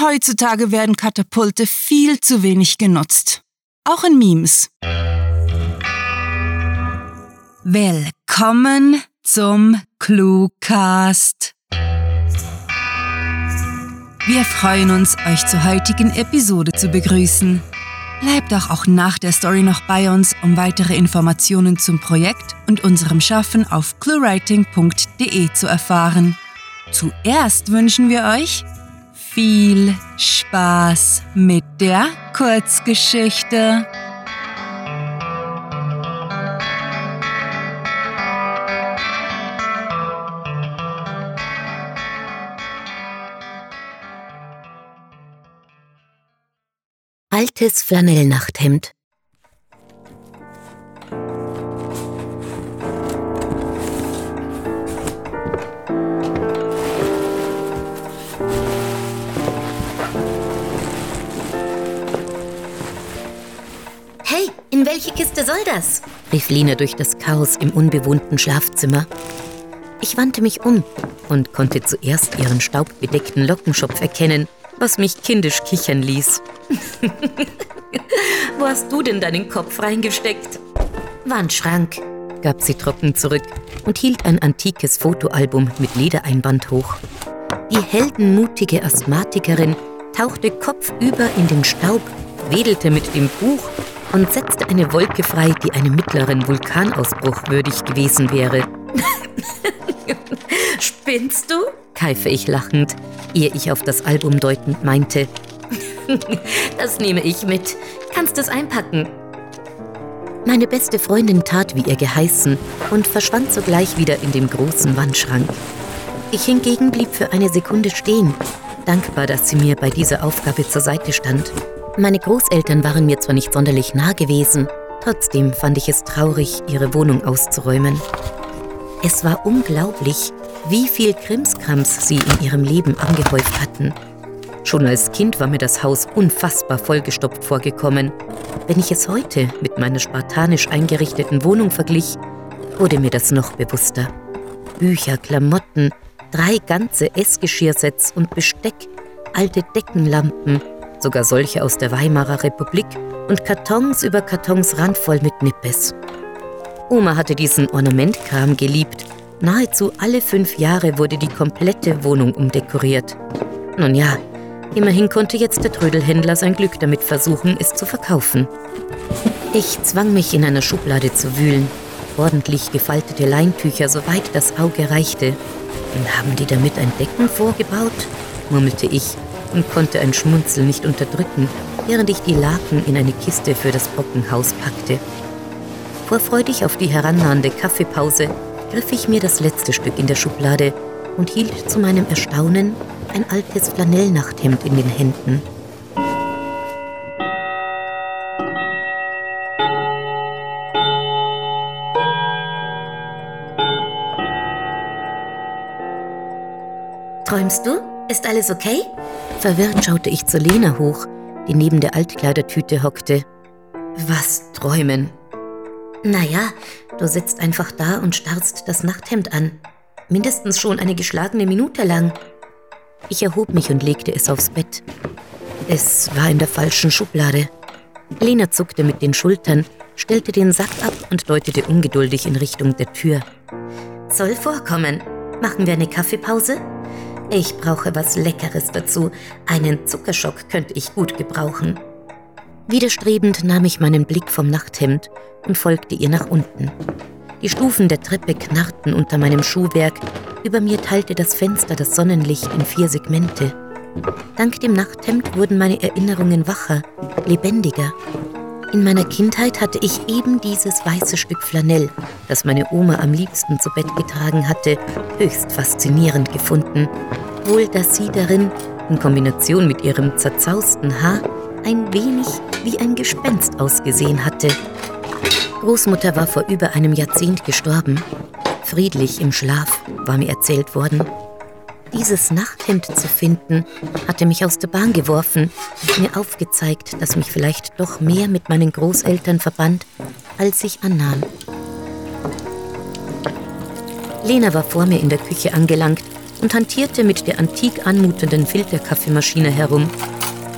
heutzutage werden Katapulte viel zu wenig genutzt. Auch in Memes. Willkommen zum Cluecast. Wir freuen uns, euch zur heutigen Episode zu begrüßen. Bleibt doch auch nach der Story noch bei uns, um weitere Informationen zum Projekt und unserem Schaffen auf cluewriting.de zu erfahren. Zuerst wünschen wir euch viel Spaß mit der Kurzgeschichte. Altes Flanellnachthemd. Kiste soll das? rief Lina durch das Chaos im unbewohnten Schlafzimmer. Ich wandte mich um und konnte zuerst ihren staubbedeckten Lockenschopf erkennen, was mich kindisch kichern ließ. Wo hast du denn deinen Kopf reingesteckt? Wandschrank, gab sie trocken zurück und hielt ein antikes Fotoalbum mit Ledereinband hoch. Die heldenmutige Asthmatikerin tauchte kopfüber in den Staub, wedelte mit dem Buch und setzte eine Wolke frei, die einem mittleren Vulkanausbruch würdig gewesen wäre. Spinnst du? keife ich lachend, ehe ich auf das Album deutend meinte. das nehme ich mit. Kannst es einpacken. Meine beste Freundin tat, wie ihr geheißen, und verschwand sogleich wieder in dem großen Wandschrank. Ich hingegen blieb für eine Sekunde stehen, dankbar, dass sie mir bei dieser Aufgabe zur Seite stand. Meine Großeltern waren mir zwar nicht sonderlich nah gewesen, trotzdem fand ich es traurig, ihre Wohnung auszuräumen. Es war unglaublich, wie viel Krimskrams sie in ihrem Leben angehäuft hatten. Schon als Kind war mir das Haus unfassbar vollgestopft vorgekommen. Wenn ich es heute mit meiner spartanisch eingerichteten Wohnung verglich, wurde mir das noch bewusster. Bücher, Klamotten, drei ganze Essgeschirrsets und Besteck, alte Deckenlampen, sogar solche aus der Weimarer Republik und Kartons über Kartons randvoll mit Nippes. Oma hatte diesen Ornamentkram geliebt. Nahezu alle fünf Jahre wurde die komplette Wohnung umdekoriert. Nun ja, immerhin konnte jetzt der Trödelhändler sein Glück damit versuchen, es zu verkaufen. Ich zwang mich in einer Schublade zu wühlen. Ordentlich gefaltete Leintücher, soweit das Auge reichte. Und haben die damit ein Decken vorgebaut? murmelte ich und konnte ein Schmunzel nicht unterdrücken, während ich die Laken in eine Kiste für das Bockenhaus packte. Vorfreudig auf die herannahende Kaffeepause griff ich mir das letzte Stück in der Schublade und hielt zu meinem Erstaunen ein altes Flanellnachthemd in den Händen. Träumst du? Ist alles okay? Verwirrt schaute ich zu Lena hoch, die neben der Altkleidertüte hockte. Was träumen? Naja, du sitzt einfach da und starrst das Nachthemd an. Mindestens schon eine geschlagene Minute lang. Ich erhob mich und legte es aufs Bett. Es war in der falschen Schublade. Lena zuckte mit den Schultern, stellte den Sack ab und deutete ungeduldig in Richtung der Tür. Soll vorkommen. Machen wir eine Kaffeepause? Ich brauche was Leckeres dazu. Einen Zuckerschock könnte ich gut gebrauchen. Widerstrebend nahm ich meinen Blick vom Nachthemd und folgte ihr nach unten. Die Stufen der Treppe knarrten unter meinem Schuhwerk, über mir teilte das Fenster das Sonnenlicht in vier Segmente. Dank dem Nachthemd wurden meine Erinnerungen wacher, lebendiger. In meiner Kindheit hatte ich eben dieses weiße Stück Flanell, das meine Oma am liebsten zu Bett getragen hatte, höchst faszinierend gefunden. Wohl, dass sie darin, in Kombination mit ihrem zerzausten Haar, ein wenig wie ein Gespenst ausgesehen hatte. Großmutter war vor über einem Jahrzehnt gestorben. Friedlich im Schlaf, war mir erzählt worden. Dieses Nachthemd zu finden, hatte mich aus der Bahn geworfen und mir aufgezeigt, dass mich vielleicht doch mehr mit meinen Großeltern verband, als ich annahm. Lena war vor mir in der Küche angelangt und hantierte mit der antik anmutenden Filterkaffeemaschine herum.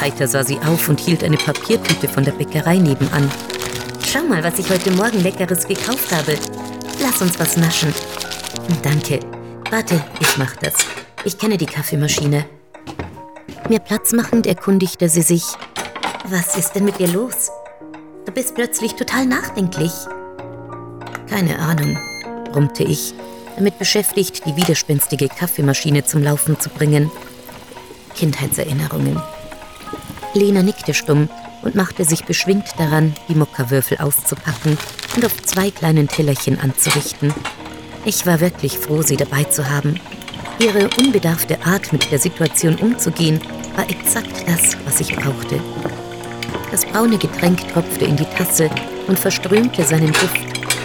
Heiter sah sie auf und hielt eine Papiertüte von der Bäckerei nebenan. Schau mal, was ich heute Morgen Leckeres gekauft habe. Lass uns was naschen. Danke. Warte, ich mach das. Ich kenne die Kaffeemaschine. Mir Platz machend erkundigte sie sich. Was ist denn mit dir los? Du bist plötzlich total nachdenklich. Keine Ahnung, brummte ich, damit beschäftigt, die widerspenstige Kaffeemaschine zum Laufen zu bringen. Kindheitserinnerungen. Lena nickte stumm und machte sich beschwingt daran, die Mokka-Würfel auszupacken und auf zwei kleinen Tellerchen anzurichten. Ich war wirklich froh, sie dabei zu haben. Ihre unbedarfte Art, mit der Situation umzugehen, war exakt das, was ich brauchte. Das braune Getränk tropfte in die Tasse und verströmte seinen Duft.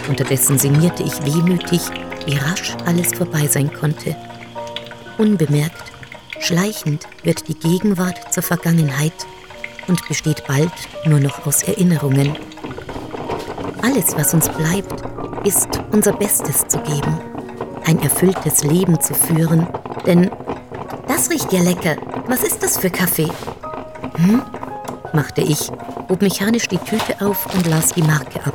Unterdessen sinnierte ich wehmütig, wie rasch alles vorbei sein konnte. Unbemerkt, schleichend wird die Gegenwart zur Vergangenheit und besteht bald nur noch aus Erinnerungen. Alles, was uns bleibt, ist unser Bestes zu geben, ein erfülltes Leben zu führen, denn das riecht ja lecker. Was ist das für Kaffee? Hm? machte ich, hob mechanisch die Tüte auf und las die Marke ab.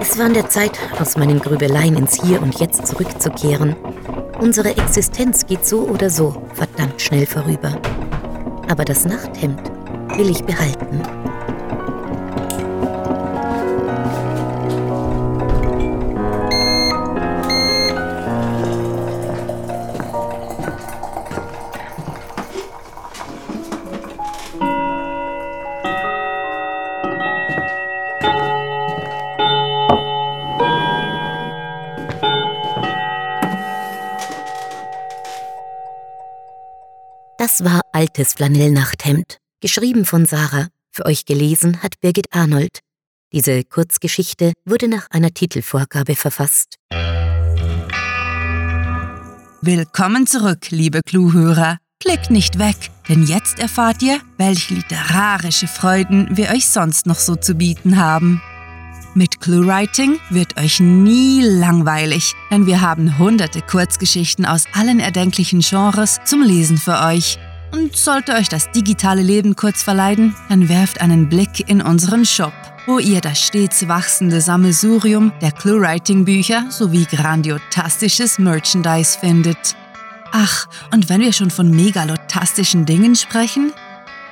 Es war an der Zeit, aus meinen Grübeleien ins Hier und Jetzt zurückzukehren. Unsere Existenz geht so oder so verdammt schnell vorüber. Aber das Nachthemd will ich behalten. Das war Altes Flanellnachthemd, geschrieben von Sarah. Für euch gelesen hat Birgit Arnold. Diese Kurzgeschichte wurde nach einer Titelvorgabe verfasst. Willkommen zurück, liebe Cluhörer. Klickt nicht weg, denn jetzt erfahrt ihr, welche literarische Freuden wir euch sonst noch so zu bieten haben. Mit ClueWriting wird euch nie langweilig, denn wir haben hunderte Kurzgeschichten aus allen erdenklichen Genres zum Lesen für euch. Und sollte euch das digitale Leben kurz verleiden, dann werft einen Blick in unseren Shop, wo ihr das stets wachsende Sammelsurium der ClueWriting-Bücher sowie grandiotastisches Merchandise findet. Ach, und wenn wir schon von megalotastischen Dingen sprechen,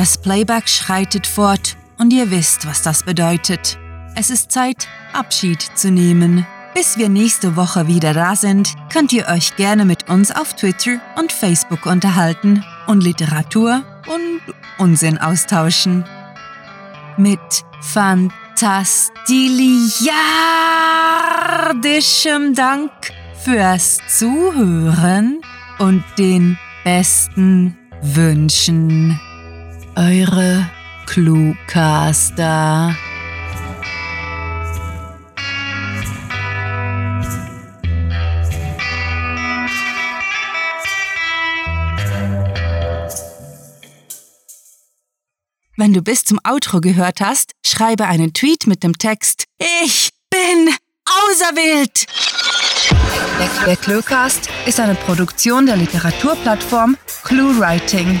Das Playback schreitet fort und ihr wisst, was das bedeutet. Es ist Zeit, Abschied zu nehmen. Bis wir nächste Woche wieder da sind, könnt ihr euch gerne mit uns auf Twitter und Facebook unterhalten und Literatur und Unsinn austauschen. Mit fantastiliardischem Dank fürs Zuhören und den besten Wünschen eure Cluecaster. Wenn du bis zum Outro gehört hast, schreibe einen Tweet mit dem Text Ich bin auserwählt! Der Cluecast ist eine Produktion der Literaturplattform ClueWriting.